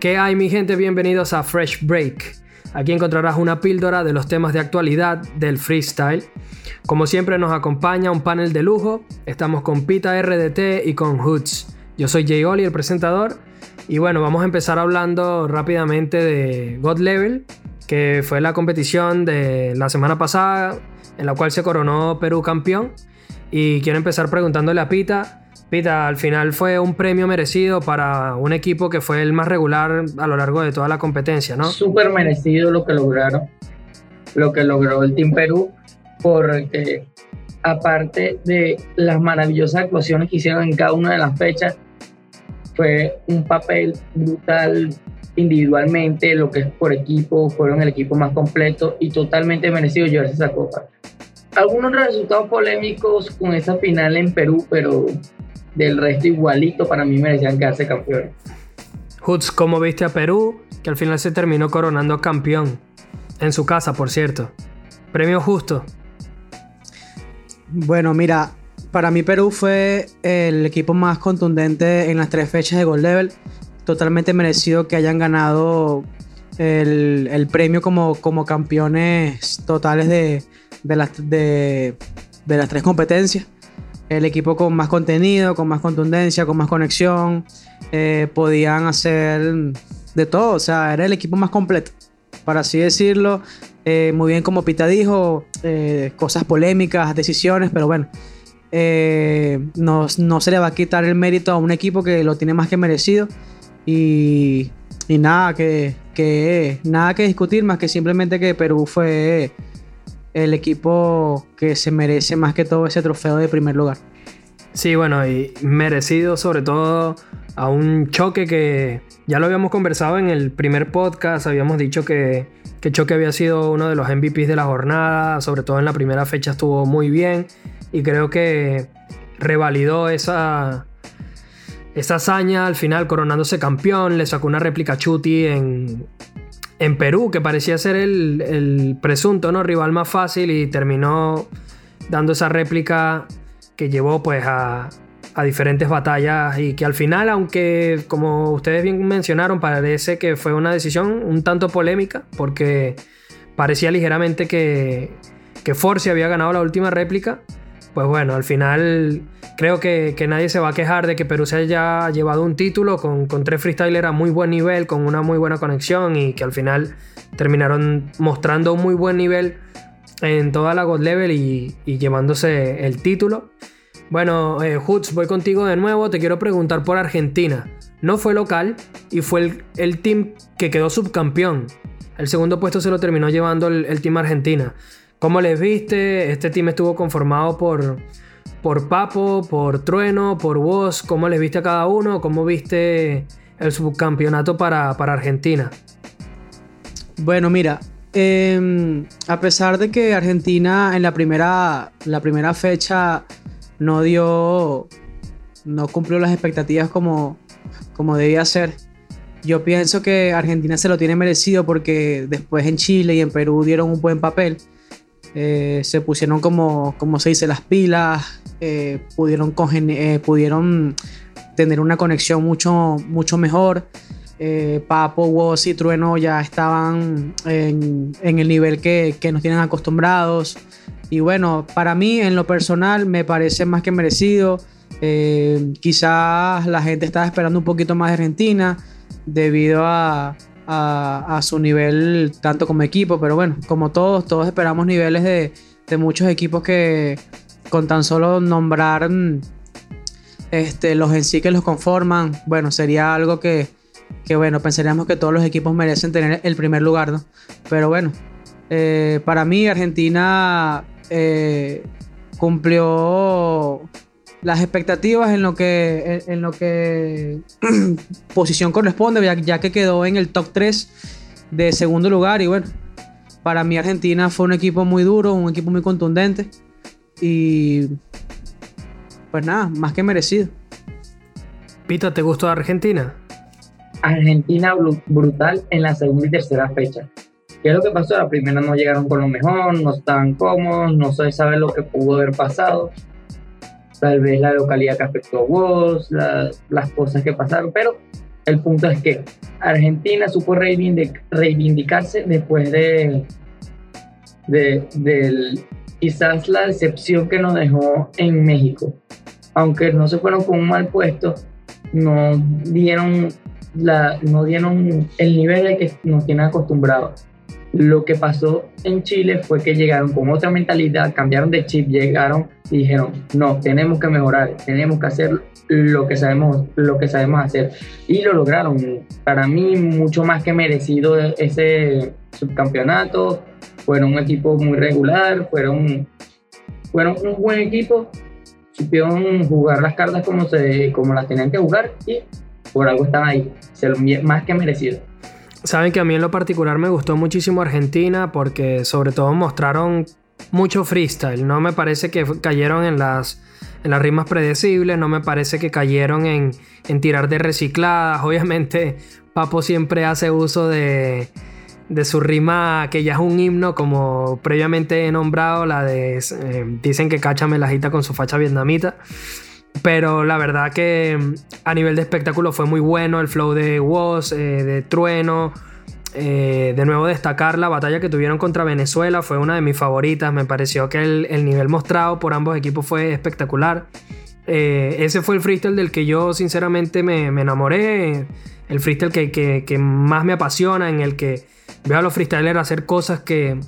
¿Qué hay mi gente? Bienvenidos a Fresh Break. Aquí encontrarás una píldora de los temas de actualidad del freestyle. Como siempre nos acompaña un panel de lujo. Estamos con Pita RDT y con Hoods. Yo soy Jay Oli, el presentador. Y bueno, vamos a empezar hablando rápidamente de God Level, que fue la competición de la semana pasada en la cual se coronó Perú campeón. Y quiero empezar preguntándole a Pita Pita, al final fue un premio merecido para un equipo que fue el más regular a lo largo de toda la competencia, ¿no? Súper merecido lo que lograron, lo que logró el Team Perú, porque aparte de las maravillosas actuaciones que hicieron en cada una de las fechas, fue un papel brutal individualmente, lo que es por equipo, fueron el equipo más completo y totalmente merecido llevarse esa copa. Algunos resultados polémicos con esa final en Perú, pero del resto igualito, para mí merecían quedarse campeones. Hoods, ¿cómo viste a Perú? Que al final se terminó coronando campeón. En su casa, por cierto. Premio justo. Bueno, mira, para mí Perú fue el equipo más contundente en las tres fechas de Gold Level. Totalmente merecido que hayan ganado el, premio como, como campeones totales de, las, de las tres competencias el equipo con más contenido, con más contundencia, con más conexión. Eh, podían hacer de todo, o sea, era el equipo más completo, para así decirlo. Eh, muy bien, como Pita dijo, eh, cosas polémicas, decisiones, pero bueno, no, no, se le va a quitar el mérito a un equipo que lo tiene más que merecido. Y, y nada, que, que, nada que discutir, más que simplemente que Perú fue el equipo que se merece más que todo ese trofeo de primer lugar. Sí, bueno, y merecido sobre todo a un choque que ya lo habíamos conversado en el primer podcast, habíamos dicho que, que Choque había sido uno de los MVPs de la jornada, sobre todo en la primera fecha estuvo muy bien y creo que revalidó esa, esa hazaña al final coronándose campeón, le sacó una réplica Chuti en, en Perú, que parecía ser el, presunto ¿no? rival más fácil y terminó dando esa réplica que llevó pues a, diferentes batallas y que al final, aunque como ustedes bien mencionaron, parece que fue una decisión un tanto polémica porque parecía ligeramente que, que Force había ganado la última réplica, pues bueno, al final creo que, nadie se va a quejar de que Perú se haya llevado un título con, tres freestylers a muy buen nivel, con una muy buena conexión y que al final terminaron mostrando un muy buen nivel en toda la God Level y, llevándose el título. Bueno, eh, voy contigo de nuevo. Te quiero preguntar por Argentina. No fue local y fue el, el team que quedó subcampeón. El segundo puesto se lo terminó llevando el, el team Argentina. ¿Cómo les viste? Este team estuvo conformado por por Papo, por Trueno, por vos, ¿cómo les viste a cada uno? ¿Cómo viste el subcampeonato para, Argentina? Bueno, mira, em, a pesar de que Argentina en la primera, la primera fecha no dio, no cumplió las expectativas como, como debía ser, yo pienso que Argentina se lo tiene merecido porque después en Chile y en Perú dieron un buen papel. Eh, se pusieron como, como se dice, las pilas, eh, pudieron, eh, pudieron tener una conexión mucho, mucho mejor. Papo, Woz y Trueno ya estaban en, el nivel que, que, nos tienen acostumbrados. Y bueno, para mí en lo personal me parece más que merecido. quizás la gente estaba esperando un poquito más de Argentina debido a, a, su nivel tanto como equipo, pero bueno, como todos, todos esperamos niveles de, de muchos equipos que con tan solo nombrar este, los en sí que los conforman, bueno, sería algo que, que bueno, pensaríamos que todos los equipos merecen tener el primer lugar, ¿no? Pero bueno, eh, para mí Argentina eh, cumplió las expectativas en lo que, en, lo que posición corresponde, ya, que quedó en el top 3 de segundo lugar. Y bueno, para mí Argentina fue un equipo muy duro, un equipo muy contundente. Y pues nada, más que merecido. Pita, ¿te gustó Argentina? Argentina brutal en la segunda y tercera fecha. ¿Qué es lo que pasó? La primera no llegaron con lo mejor, no estaban cómodos, no se sabe lo que pudo haber pasado tal vez la localidad que afectó a vos, las cosas que pasaron, pero el punto es que Argentina supo reivindicarse después de, de, quizás la decepción que nos dejó en México. Aunque no se fueron con un mal puesto, no dieron, la, no dieron el nivel al que nos tienen acostumbrados. Lo que pasó en Chile fue que llegaron con otra mentalidad, cambiaron de chip, llegaron y dijeron, no, tenemos que mejorar, tenemos que hacer lo que sabemos, lo que sabemos hacer. Y lo lograron. Para mí, mucho más que merecido ese subcampeonato. Fueron un equipo muy regular, fueron, un buen equipo, supieron jugar las cartas como, se, como las tenían que jugar y por algo están ahí, más que merecido. Saben que a mí en lo particular me gustó muchísimo Argentina porque sobre todo mostraron mucho freestyle. No me parece que cayeron en las, en las rimas predecibles, no me parece que cayeron en, en tirar de recicladas. Obviamente Papo siempre hace uso de, de su rima que ya es un himno como previamente he nombrado, la de eh, dicen que cacha me la agita con su facha vietnamita. Pero la verdad que mm, a nivel de espectáculo fue muy bueno el flow de Woz, eh, de Trueno. Eh, de nuevo destacar la batalla que tuvieron contra Venezuela, fue una de mis favoritas. Me pareció que el, nivel mostrado por ambos equipos fue espectacular. Eh, ese fue el freestyle del que yo sinceramente me, enamoré. El freestyle que, que, más me apasiona, en el que veo a los freestylers hacer cosas que,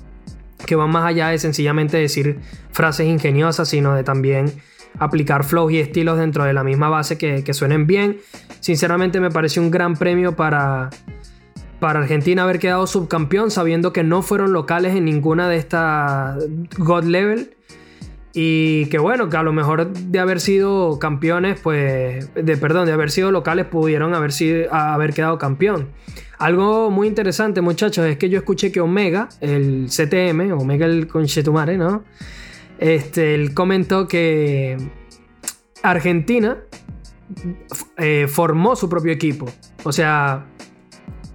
que van más allá de sencillamente decir frases ingeniosas, sino de también aplicar flows y estilos dentro de la misma base que, suenen bien. Sinceramente me parece un gran premio para, para Argentina haber quedado subcampeón sabiendo que no fueron locales en ninguna de estas God Level. Y que bueno, que a lo mejor de haber sido campeones, pues, de perdón, de haber sido locales, pudieron haber, sido, haber quedado campeón. Algo muy interesante, muchachos, es que yo escuché que Omega, el CTM, Omega el conchetumare, ¿no? Este, él comentó que Argentina eh, formó su propio equipo. O sea,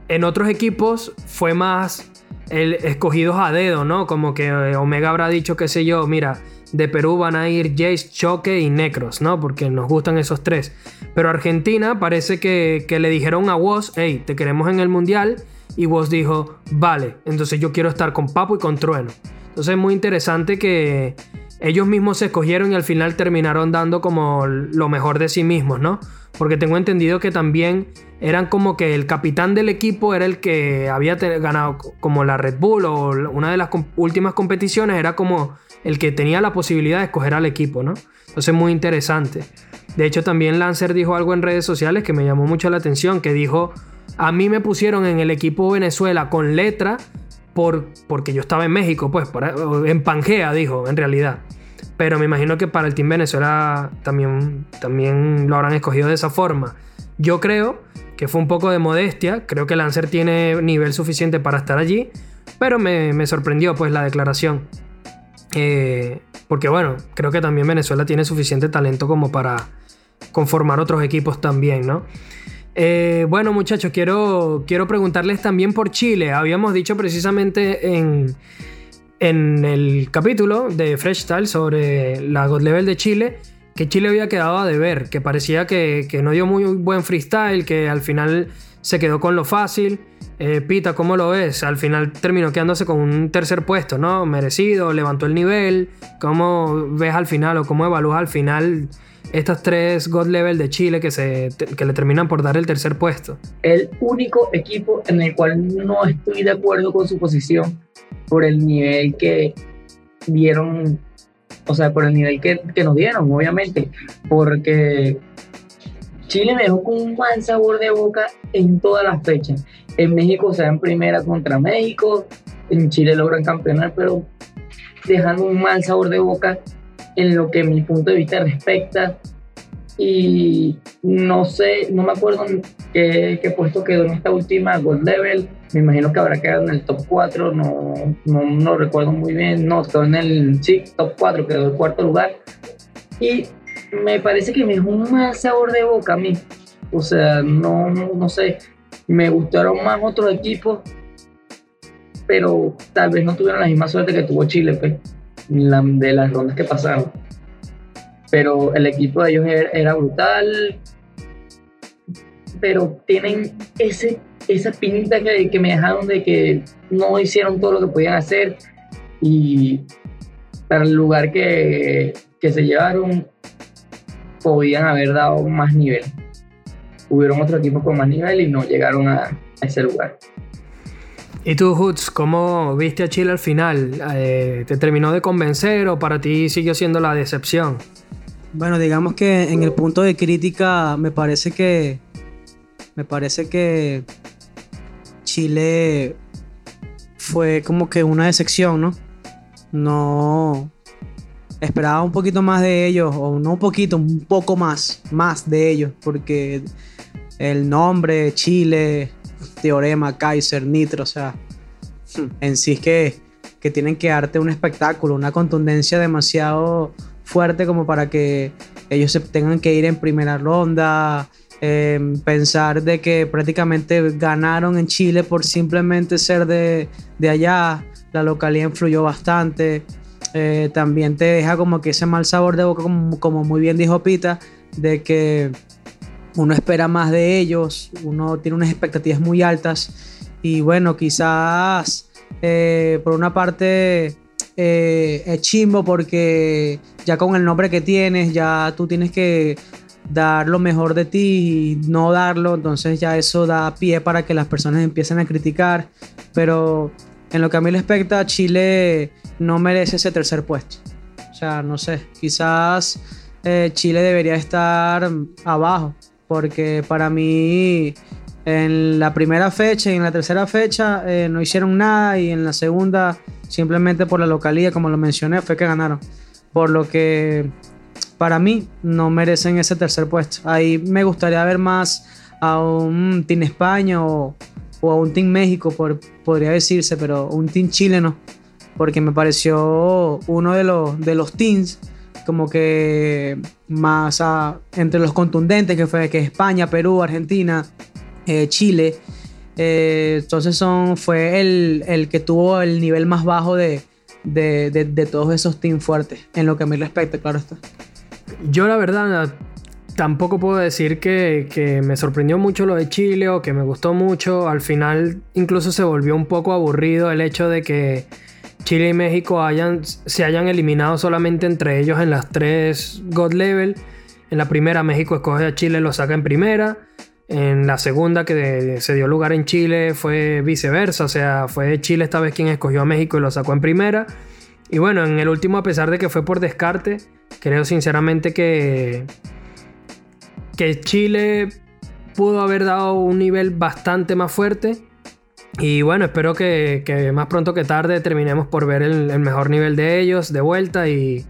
en otros equipos fue más el escogidos a dedo, ¿no? Como que eh, Omega habrá dicho, qué sé yo, mira, de Perú van a ir Jace, Choque y Necros, ¿no? Porque nos gustan esos tres. Pero Argentina parece que, que le dijeron a Woz, hey, te queremos en el Mundial. Y Woz dijo, vale, entonces yo quiero estar con Papo y con Trueno. Entonces es muy interesante que ellos mismos se escogieron y al final terminaron dando como lo mejor de sí mismos, ¿no? Porque tengo entendido que también eran como que el capitán del equipo era el que había ganado como la Red Bull o una de las últimas competiciones era como el que tenía la posibilidad de escoger al equipo, ¿no? Entonces muy interesante. De hecho también Lancer dijo algo en redes sociales que me llamó mucho la atención, que dijo, a mí me pusieron en el equipo Venezuela con letra porque yo estaba en México, pues, en Pangea, dijo, en realidad. Pero me imagino que para el Team Venezuela también, también lo habrán escogido de esa forma. Yo creo que fue un poco de modestia, creo que Lancer tiene nivel suficiente para estar allí, pero me, sorprendió pues la declaración. Eh, porque bueno, creo que también Venezuela tiene suficiente talento como para conformar otros equipos también, ¿no? Eh, bueno, muchachos, quiero, quiero preguntarles también por Chile. Habíamos dicho precisamente en, en el capítulo de Fresh Style sobre la God Level de Chile que Chile había quedado a deber, que parecía que, no dio muy buen freestyle, que al final se quedó con lo fácil. Eh, Pita, ¿cómo lo ves? Al final terminó quedándose con un tercer puesto, ¿no? Merecido, levantó el nivel. ¿Cómo ves al final o cómo evalúas al final estas tres God Level de Chile que, se, que le terminan por dar el tercer puesto. El único equipo en el cual no estoy de acuerdo con su posición por el nivel que dieron, o sea, por el nivel que, que nos dieron, obviamente, porque Chile me dejó con un mal sabor de boca en todas las fechas. En México se en primera contra México, en Chile logran campeonar, pero dejando un mal sabor de boca en lo que mi punto de vista respecta. Y no sé, no me acuerdo qué, qué puesto quedó en esta última Gold Level. Me imagino que habrá quedado en el top 4, no, no, no recuerdo muy bien. No, quedó en el sí, top 4, quedó en cuarto lugar. Y me parece que me dejó un más sabor de boca a mí. O sea, no, no, no sé. Me gustaron más otros equipos, pero tal vez no tuvieron la misma suerte que tuvo Chile. Pues de las rondas que pasaron. Pero el equipo de ellos era, brutal. pero tienen ese, esa espinita que, que me dejaron de que no hicieron todo lo que podían hacer y para el lugar que, que se llevaron podían haber dado más nivel. Hubieron otro equipo con más nivel y no llegaron a ese lugar. ¿Y tú, Hoods, cómo viste a Chile al final? Eh, ¿Te terminó de convencer o para ti siguió siendo la decepción? Bueno, digamos que en el punto de crítica me parece que me parece que Chile fue como que una decepción, ¿no? No esperaba un poquito más de ellos o no un poquito, un poco más, más de ellos porque el nombre Chile Teorema, Kaiser, Nitro, o sea, en sí es que, que tienen que darte un espectáculo, una contundencia demasiado fuerte como para que ellos se tengan que ir en primera ronda, em, pensar de que prácticamente ganaron en Chile por simplemente ser de, de allá, la localidad influyó bastante, eh, también te deja como que ese mal sabor de boca, como, como muy bien dijo Pita, de que uno espera más de ellos, uno tiene unas expectativas muy altas y bueno, quizás eh, por una parte eh, es chimbo porque ya con el nombre que tienes, ya tú tienes que dar lo mejor de ti y no darlo, entonces ya eso da pie para que las personas empiecen a criticar, pero en lo que a mí respecta, Chile no merece ese tercer puesto. O sea, no sé, quizás eh, Chile debería estar abajo, porque para mí en la primera fecha y en la tercera fecha eh, no hicieron nada y en la segunda simplemente por la localidad, como lo mencioné, fue que ganaron. Por lo que para mí no merecen ese tercer puesto. Ahí me gustaría ver más a un Team España o, a un Team México, por, podría decirse, pero un Team chileno, porque me pareció uno de los, de los teams como que más entre los contundentes que fue que España, Perú, Argentina, eh, Chile. Eh, entonces son, fue el, el, que tuvo el nivel más bajo de, de, de, todos esos teams fuertes, en lo que a mí respecta, claro está. Yo la verdad tampoco puedo decir que, que, me sorprendió mucho lo de Chile o que me gustó mucho. Al final incluso se volvió un poco aburrido el hecho de que Chile y México hayan, se hayan eliminado solamente entre ellos en las tres God Level. En la primera México escoge a Chile, lo saca en primera. En la segunda que se dio lugar en Chile fue viceversa, o sea, fue Chile esta vez quien escogió a México y lo sacó en primera. Y bueno, en el último, a pesar de que fue por descarte, creo sinceramente que, que Chile pudo haber dado un nivel bastante más fuerte. Y bueno, espero que, más pronto que tarde terminemos por ver el, mejor nivel de ellos de vuelta y,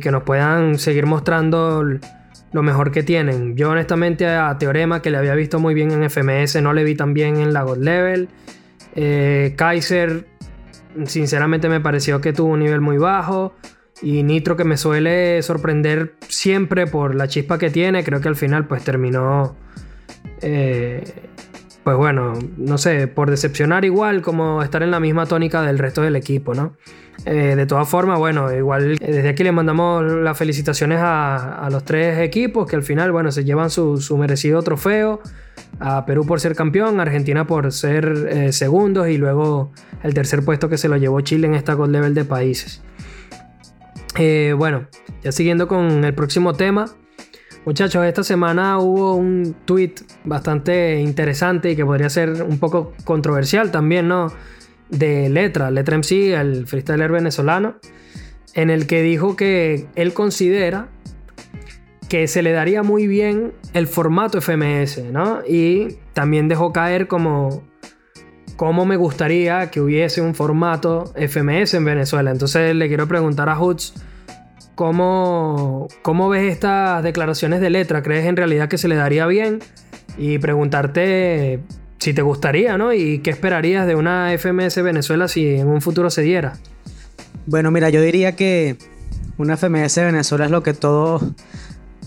que nos puedan seguir mostrando lo mejor que tienen. Yo honestamente a Teorema, que le había visto muy bien en FMS, no le vi tan bien en la God Level. Eh, Kaiser, sinceramente me pareció que tuvo un nivel muy bajo. Y Nitro que me suele sorprender siempre por la chispa que tiene, creo que al final pues terminó... Eh, pues bueno, no sé, por decepcionar igual como estar en la misma tónica del resto del equipo, ¿no? Eh, de todas formas, bueno, igual eh, desde aquí le mandamos las felicitaciones a, los tres equipos que al final, bueno, se llevan su, merecido trofeo. A Perú por ser campeón, Argentina por ser eh, segundos y luego el tercer puesto que se lo llevó Chile en esta Gold Level de países. bueno, ya siguiendo con el próximo tema, Muchachos, esta semana hubo un tweet bastante interesante y que podría ser un poco controversial también, ¿no? De Letra, Letra MC, el freestyler venezolano, en el que dijo que él considera que se le daría muy bien el formato FMS, ¿no? Y también dejó caer como cómo me gustaría que hubiese un formato FMS en Venezuela. Entonces le quiero preguntar a Hoods ¿Cómo, ¿Cómo ves estas declaraciones de letra? ¿Crees en realidad que se le daría bien? Y preguntarte si te gustaría, ¿no? Y qué esperarías de una FMS Venezuela si en un futuro se diera. Bueno, mira, yo diría que una FMS Venezuela es lo que todo,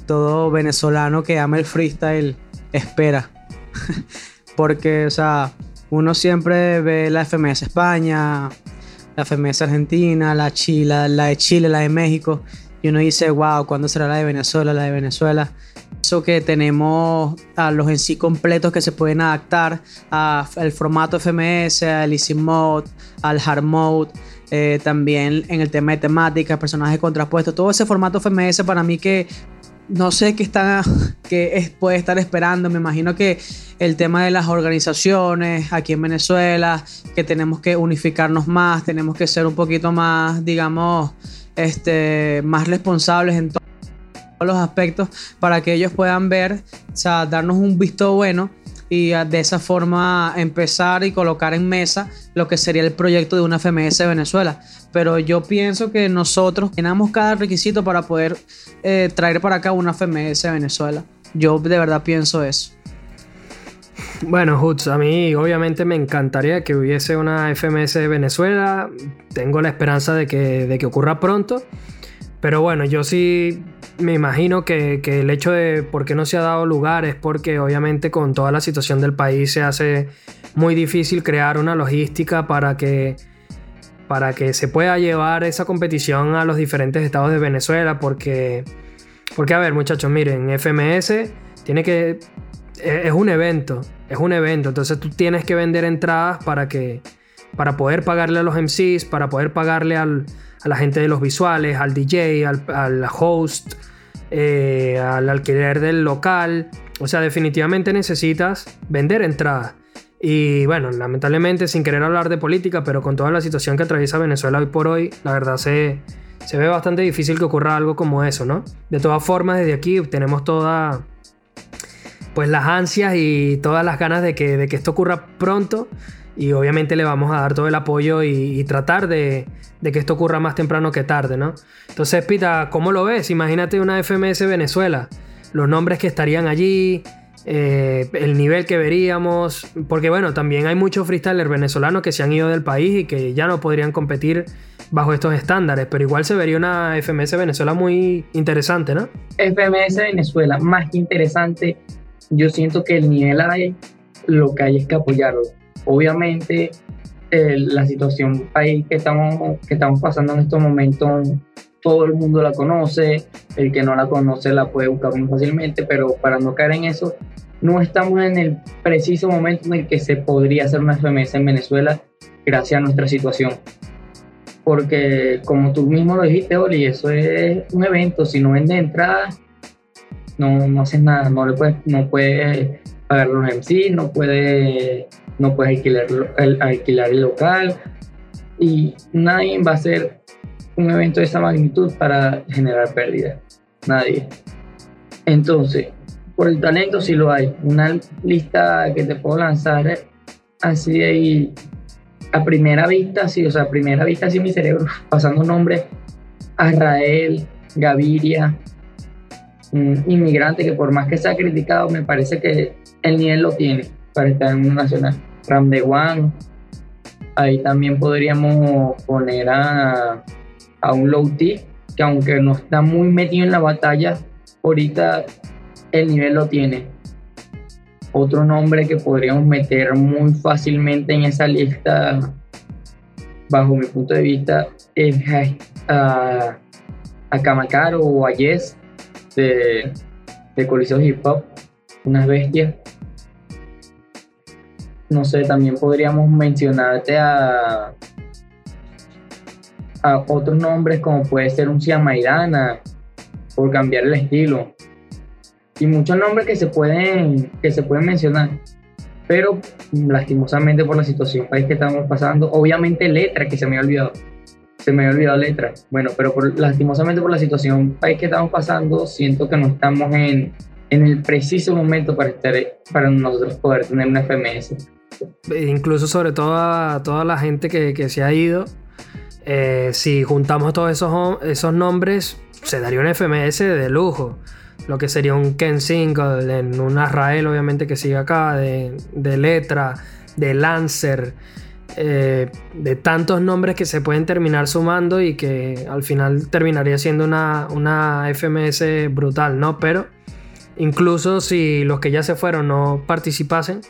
todo venezolano que ama el freestyle espera. Porque, o sea, uno siempre ve la FMS España, la FMS Argentina, la, Chile, la de Chile, la de México, y uno dice, wow, ¿cuándo será la de Venezuela, la de Venezuela? que tenemos a los en sí completos que se pueden adaptar al formato FMS, al Easy Mode, al Hard Mode. Eh, también en el tema de temáticas, personajes contrapuestos, todo ese formato FMS para mí que no sé qué está, qué puede estar esperando. Me imagino que el tema de las organizaciones aquí en Venezuela, que tenemos que unificarnos más, tenemos que ser un poquito más, digamos, este, más responsables en todos los aspectos para que ellos puedan ver, o sea, darnos un visto bueno y de esa forma empezar y colocar en mesa lo que sería el proyecto de una FMS Venezuela. Pero yo pienso que nosotros tenemos cada requisito para poder eh, traer para acá una FMS Venezuela. Yo de verdad pienso eso. Bueno, Hutz, a mí obviamente me encantaría que hubiese una FMS de Venezuela. Tengo la esperanza de que, de que ocurra pronto. Pero bueno, yo sí me imagino que, el hecho de por qué no se ha dado lugar es porque obviamente con toda la situación del país se hace muy difícil crear una logística para que, para que se pueda llevar esa competición a los diferentes estados de Venezuela. Porque, porque a ver muchachos, miren, FMS tiene que... Es un evento, es un evento, entonces tú tienes que vender entradas para que para poder pagarle a los MCs, para poder pagarle al, a la gente de los visuales, al DJ, al, host, eh, al alquiler del local. O sea, definitivamente necesitas vender entradas. Y bueno, lamentablemente, sin querer hablar de política, pero con toda la situación que atraviesa Venezuela hoy por hoy, la verdad se, se ve bastante difícil que ocurra algo como eso, ¿no? De todas formas, desde aquí tenemos toda pues las ansias y todas las ganas de que, de que esto ocurra pronto y obviamente le vamos a dar todo el apoyo y, tratar de, que esto ocurra más temprano que tarde, ¿no? Entonces, Pita, ¿cómo lo ves? Imagínate una FMS Venezuela, los nombres que estarían allí, eh, el nivel que veríamos, porque bueno, también hay muchos freestylers venezolanos que se han ido del país y que ya no podrían competir bajo estos estándares, pero igual se vería una FMS Venezuela muy interesante, ¿no? FMS Venezuela, más que interesante, yo siento que el nivel hay, lo que hay es que apoyarlo Obviamente, la situación país que estamos, que estamos pasando en estos momentos, todo el mundo la conoce, el que no la conoce la puede buscar muy fácilmente, pero para no caer en eso, no estamos en el preciso momento en el que se podría hacer una FMS en Venezuela gracias a nuestra situación. Porque como tú mismo lo dijiste, Oli, eso es un evento, si no vende entradas, no, no haces nada, no le puedes, no puedes pagar los MC, no puedes no puedes alquilar el, alquilar el local y nadie va a hacer un evento de esa magnitud para generar pérdida. Nadie. Entonces, por el talento sí lo hay. Una lista que te puedo lanzar así de ahí a primera vista, sí, o sea, a primera vista sí mi cerebro pasando nombres. Azrael, Gaviria, un inmigrante que por más que sea criticado, me parece que el nivel lo tiene para estar en un nacional. Ram de One. Ahí también podríamos poner a, a un Low T, que aunque no está muy metido en la batalla, ahorita el nivel lo tiene. Otro nombre que podríamos meter muy fácilmente en esa lista, bajo mi punto de vista, es a, a Kamakaro o a Yes de, de Coliseo Hip Hop, unas bestias no sé, también podríamos mencionarte a, a otros nombres como puede ser un Maidana por cambiar el estilo. Y muchos nombres que se pueden, que se pueden mencionar. Pero lastimosamente por la situación país que estamos pasando, obviamente letra que se me ha olvidado. Se me ha olvidado letra. Bueno, pero por, lastimosamente por la situación país que estamos pasando, siento que no estamos en, en el preciso momento para, estar, para nosotros poder tener una FMS. Incluso sobre todo a toda la gente que, se ha ido. Eh, si juntamos todos esos, esos nombres, se daría un FMS de lujo. Lo que sería un Ken Single, en un Azrael obviamente que sigue acá, de, Letra, de Lancer, eh, de tantos nombres que se pueden terminar sumando y que al final terminaría siendo una, una FMS brutal, ¿no? Pero incluso si los que ya se fueron no participasen,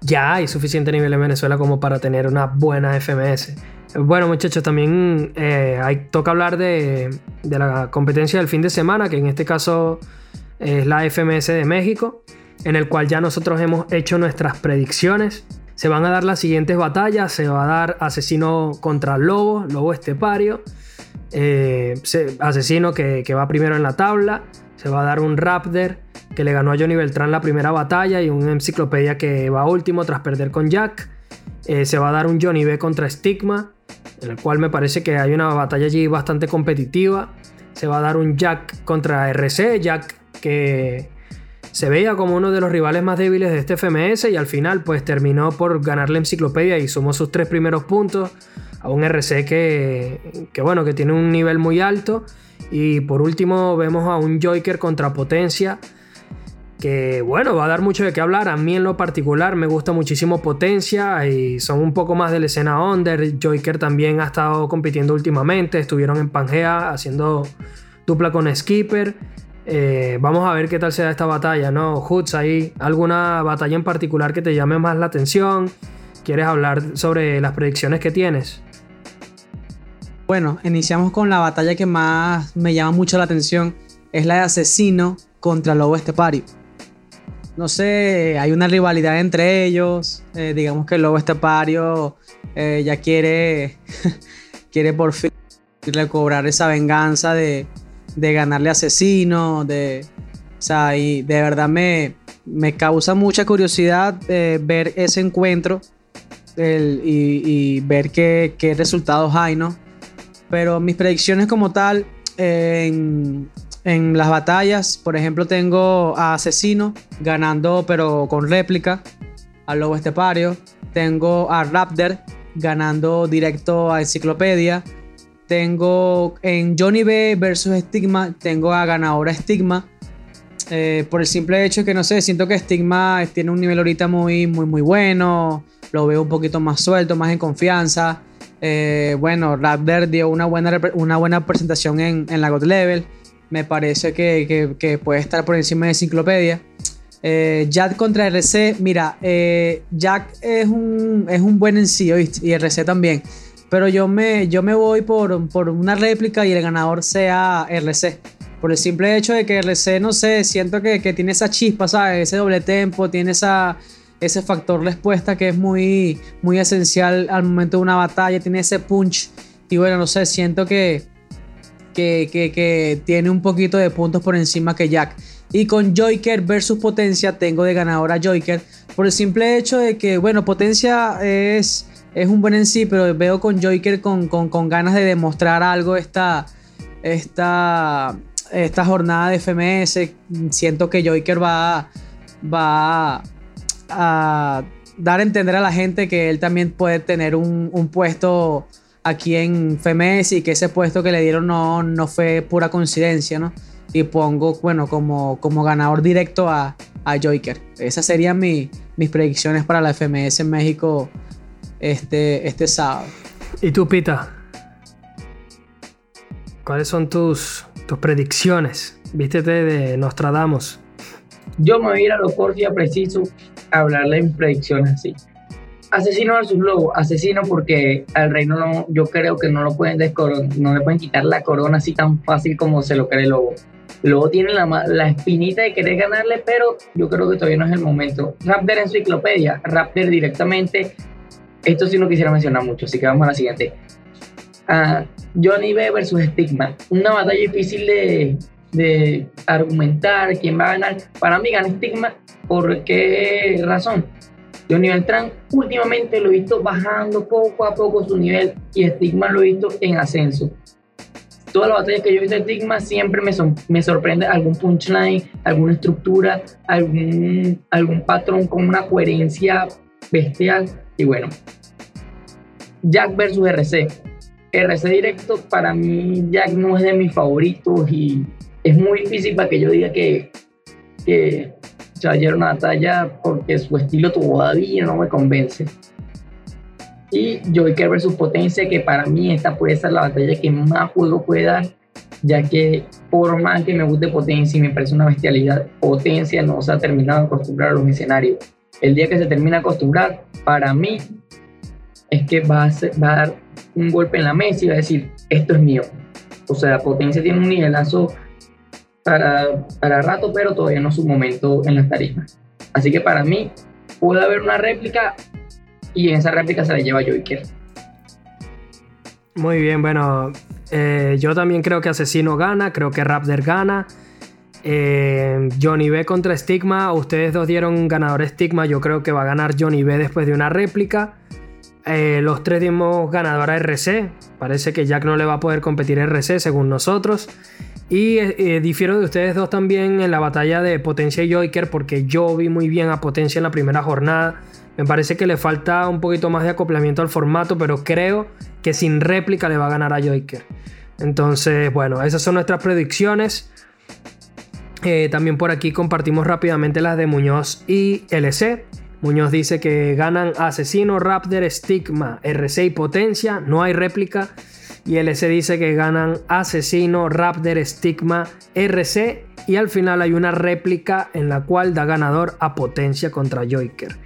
ya hay suficiente nivel en Venezuela como para tener una buena FMS. Bueno, muchachos, también eh, hay, toca hablar de, la competencia del fin de semana, que en este caso es la FMS de México, en el cual ya nosotros hemos hecho nuestras predicciones. Se van a dar las siguientes batallas, se va a dar Asesino contra Lobo, Lobo Estepario, eh, Asesino que, que va primero en la tabla, se va a dar un Raptor que le ganó a Johnny Beltrán la primera batalla y un Enciclopedia que va último tras perder con Jack. Eh, se va a dar un Johnny B contra Stigma, en el cual me parece que hay una batalla allí bastante competitiva. Se va a dar un Jack contra RC, Jack que se veía como uno de los rivales más débiles de este FMS y al final pues terminó por ganar la enciclopedia y sumó sus tres primeros puntos a un RC que, que bueno, que tiene un nivel muy alto. Y por último vemos a un Joker contra Potencia que bueno, va a dar mucho de qué hablar. A mí en lo particular me gusta muchísimo Potencia y son un poco más de la escena under. Joker también ha estado compitiendo últimamente, estuvieron en Pangea haciendo dupla con Skipper. Eh, vamos a ver qué tal se da esta batalla, ¿no? Hoods, ¿hay alguna batalla en particular que te llame más la atención? ¿Quieres hablar sobre las predicciones que tienes? Bueno, iniciamos con la batalla que más me llama mucho la atención. Es la de Asesino contra Lobo Estepario no sé, hay una rivalidad entre ellos. Eh, digamos que Lobo Estepario eh, ya quiere, quiere por fin recobrar esa venganza de, de ganarle asesino. De, o sea, y de verdad me, me causa mucha curiosidad eh, ver ese encuentro y, ver qué, qué, resultados hay, ¿no? Pero mis predicciones como tal, en, las batallas, por ejemplo, tengo a Asesino ganando, pero con réplica, al Lobo Estepario. Tengo a Raptor ganando directo a Enciclopedia. Tengo en Johnny B versus Stigma, tengo a ganadora Stigma. Eh, por el simple hecho que no sé, siento que Stigma tiene un nivel ahorita muy, muy, muy bueno. Lo veo un poquito más suelto, más en confianza. Eh, bueno, Raptor dio una buena, una buena presentación en, en la God Level me parece que, puede estar por encima de Enciclopedia. Eh, Jack contra RC, mira, eh, Jack es un, es un buen en sí, y RC también. Pero yo me, yo me voy por, una réplica y el ganador sea RC. Por el simple hecho de que RC, no sé, siento que, tiene esa chispa, ¿sabes? Ese doble tempo, tiene esa, ese factor respuesta que es muy, muy esencial al momento de una batalla, tiene ese punch. Y bueno, no sé, siento que, que, tiene un poquito de puntos por encima que Jack. Y con Joker versus Potencia tengo de ganadora Joker. Por el simple hecho de que, bueno, Potencia es, es un buen en sí, pero veo con Joker con, con, ganas de demostrar algo esta, esta, esta jornada de FMS. Siento que Joker va, va a dar a entender a la gente que él también puede tener un, un puesto aquí en FMS y que ese puesto que le dieron no, no fue pura coincidencia, ¿no? Y pongo, bueno, como, como ganador directo a, a Joker. Esas serían mis predicciones para la FMS en México este, este sábado. ¿Y tú, Pita? ¿Cuáles son tus, tus predicciones? Vístete de Nostradamus. Yo me voy a ir a lo corto y a preciso hablarle en predicciones así. Asesino versus Lobo, asesino porque al reino no, yo creo que no lo pueden no le pueden quitar la corona así tan fácil como se lo cree Lobo. Lobo tiene la, la espinita de querer ganarle, pero yo creo que todavía no es el momento. Raptor enciclopedia, Raptor directamente. Esto sí no quisiera mencionar mucho, así que vamos a la siguiente. Uh, Johnny B versus Stigma. Una batalla difícil de, de argumentar quién va a ganar. Para mí gana Stigma. ¿Por qué razón? Johnny Beltrán últimamente lo he visto bajando poco a poco su nivel y Stigma lo he visto en ascenso. Todas las batallas que yo he visto de Stigma siempre me, me sorprende algún punchline, alguna estructura, algún, algún patrón con una coherencia bestial. Y bueno, Jack versus RC. RC directo, para mí Jack no es de mis favoritos y es muy difícil para que yo diga que, que ayer una batalla porque su estilo todavía no me convence. Y Joker versus Potencia, que para mí esta puede ser la batalla que más juego puede dar, ya que por más que me guste Potencia y me parece una bestialidad, Potencia no se ha terminado de acostumbrar a los escenarios. El día que se termina de acostumbrar, para mí, es que va a, va a dar un golpe en la mesa y va a decir, esto es mío. O sea, Potencia tiene un nivelazo para, para rato, pero todavía no su momento en las tarifas. Así que para mí puede haber una réplica y en esa réplica se la lleva Joker. Muy bien, bueno, eh, yo también creo que Asesino gana, creo que Raptor gana. Eh, Johnny B contra Stigma, ustedes dos dieron ganador Stigma, yo creo que va a ganar Johnny B después de una réplica. Eh, los tres dimos ganador a RC, parece que Jack no le va a poder competir a RC según nosotros. Y difiero de ustedes dos también en la batalla de Potencia y Joker porque yo vi muy bien a Potencia en la primera jornada. Me parece que le falta un poquito más de acoplamiento al formato, pero creo que sin réplica le va a ganar a Joker. Entonces, bueno, esas son nuestras predicciones. Eh, también por aquí compartimos rápidamente las de Muñoz y LC. Muñoz dice que ganan Asesino, Raptor, Stigma, RC y Potencia. No hay réplica. Y LC dice que ganan Asesino, Raptor, Stigma, RC. Y al final hay una réplica en la cual da ganador a Potencia contra Joker.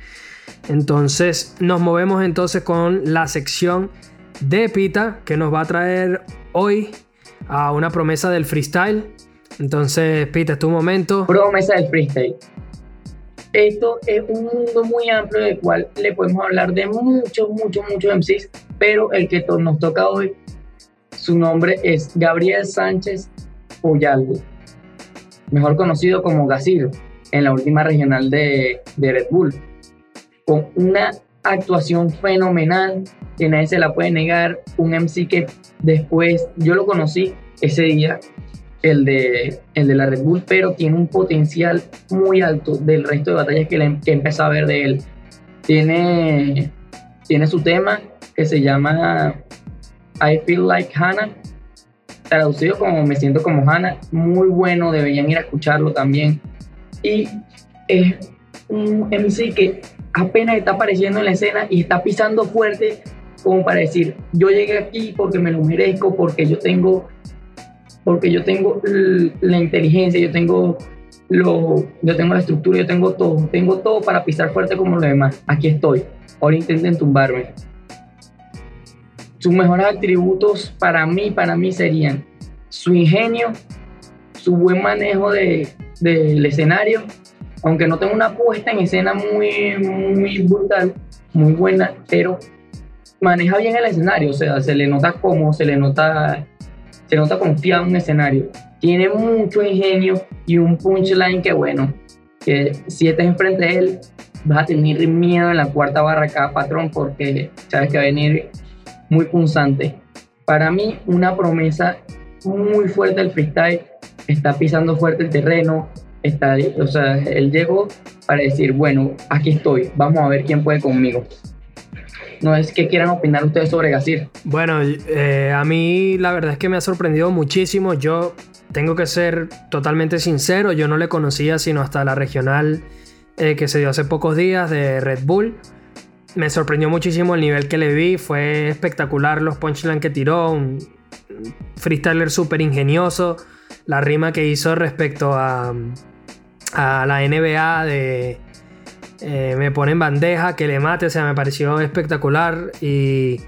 Entonces nos movemos entonces con la sección de Pita que nos va a traer hoy a una promesa del freestyle. Entonces, Pita, es tu momento. Promesa del freestyle. Esto es un mundo muy amplio del cual le podemos hablar de muchos, muchos, muchos MCs, pero el que nos toca hoy, su nombre es Gabriel Sánchez Uyaldo, mejor conocido como Gasiro, en la última regional de, de Red Bull con una actuación fenomenal que nadie se la puede negar. Un MC que después yo lo conocí ese día, el de, el de la Red Bull, pero tiene un potencial muy alto del resto de batallas que, le, que empecé a ver de él. Tiene, tiene su tema que se llama I Feel Like Hannah, traducido como Me siento como Hannah, muy bueno, deberían ir a escucharlo también. Y es un MC que apenas está apareciendo en la escena y está pisando fuerte como para decir, yo llegué aquí porque me lo merezco, porque yo tengo, porque yo tengo la inteligencia, yo tengo, lo, yo tengo la estructura, yo tengo todo, tengo todo para pisar fuerte como los demás. Aquí estoy. Ahora intenten tumbarme. Sus mejores atributos para mí, para mí serían su ingenio, su buen manejo de, del escenario aunque no tengo una puesta en escena muy, muy brutal, muy buena, pero maneja bien el escenario, o sea, se le nota cómodo, se le nota, se nota confiado en un escenario. Tiene mucho ingenio y un punchline que, bueno, que si estás enfrente de él, vas a tener miedo en la cuarta barra cada patrón porque sabes que va a venir muy punzante. Para mí, una promesa muy fuerte del freestyle, está pisando fuerte el terreno, está, o sea, él llegó para decir, bueno, aquí estoy, vamos a ver quién puede conmigo. No es que quieran opinar ustedes sobre Gasir. Bueno, eh, a mí la verdad es que me ha sorprendido muchísimo. Yo tengo que ser totalmente sincero, yo no le conocía sino hasta la regional eh, que se dio hace pocos días de Red Bull. Me sorprendió muchísimo el nivel que le vi, fue espectacular los punchlines que tiró, un freestyler súper ingenioso, la rima que hizo respecto a, la NBA de eh, me pone en bandeja, que le mate, o sea, me pareció espectacular y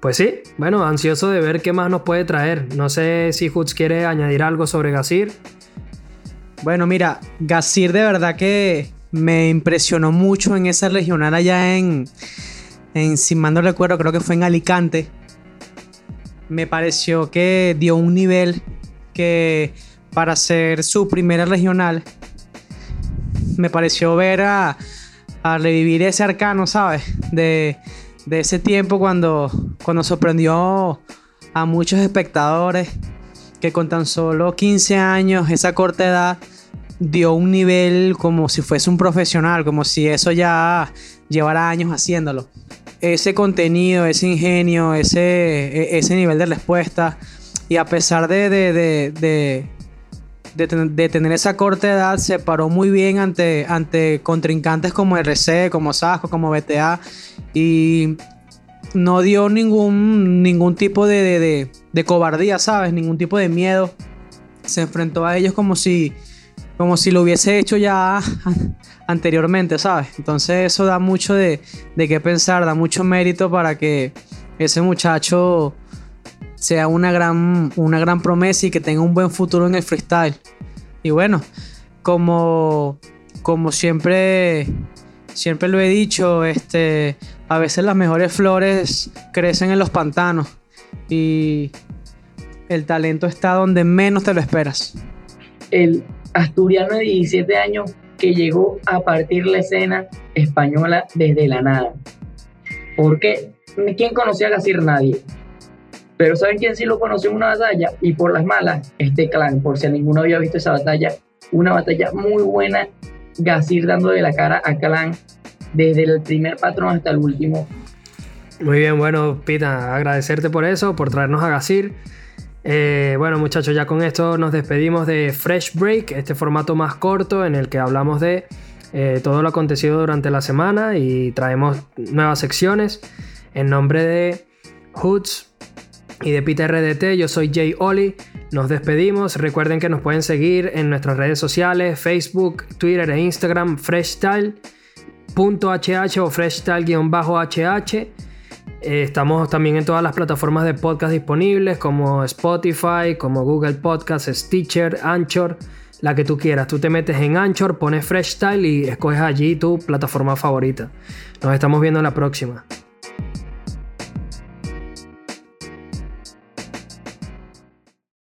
pues sí, bueno, ansioso de ver qué más nos puede traer. No sé si Hoods quiere añadir algo sobre Gasir. Bueno, mira, Gasir de verdad que me impresionó mucho en esa regional allá en, en si mal no recuerdo, creo que fue en Alicante. Me pareció que dio un nivel que para ser su primera regional me pareció ver a, revivir ese arcano, ¿sabes? De, ese tiempo cuando, cuando sorprendió a muchos espectadores que con tan solo 15 años, esa corta edad, dio un nivel como si fuese un profesional, como si eso ya llevara años haciéndolo. Ese contenido, ese ingenio, ese, e, ese nivel de respuesta, y a pesar de, de, de, tener esa corta edad, se paró muy bien ante, ante contrincantes como RC, como Sasco, como BTA. Y no dio ningún, ningún tipo de, de, cobardía, ¿sabes? Ningún tipo de miedo. Se enfrentó a ellos como si, como si lo hubiese hecho ya anteriormente, ¿sabes? Entonces eso da mucho de, de qué pensar, da mucho mérito para que ese muchacho sea una gran, una gran promesa y que tenga un buen futuro en el freestyle. Y bueno, como, como siempre, siempre lo he dicho, este, a veces las mejores flores crecen en los pantanos y el talento está donde menos te lo esperas. Asturiano de 17 años que llegó a partir la escena española desde la nada. Porque, ¿quién conocía a Gasir? Nadie. Pero ¿saben quién sí lo conoció en una batalla? Y por las malas, este clan, por si ninguno había visto esa batalla, una batalla muy buena, Gasir dando de la cara a clan desde el primer patrón hasta el último. Muy bien, bueno, Pita, agradecerte por eso, por traernos a Gasir. Eh, bueno, muchachos, ya con esto nos despedimos de Fresh Break, este formato más corto en el que hablamos de eh, todo lo acontecido durante la semana y traemos nuevas secciones. En nombre de Hoods y de Peter RDT, yo soy Jay Oli. Nos despedimos. Recuerden que nos pueden seguir en nuestras redes sociales: Facebook, Twitter e Instagram, freshstyle.hh o freshstyle-hh. Eh, estamos también en todas las plataformas de podcast disponibles como Spotify, como Google Podcasts, Stitcher, Anchor, la que tú quieras. Tú te metes en Anchor, pones Fresh Style y escoges allí tu plataforma favorita. Nos estamos viendo en la próxima.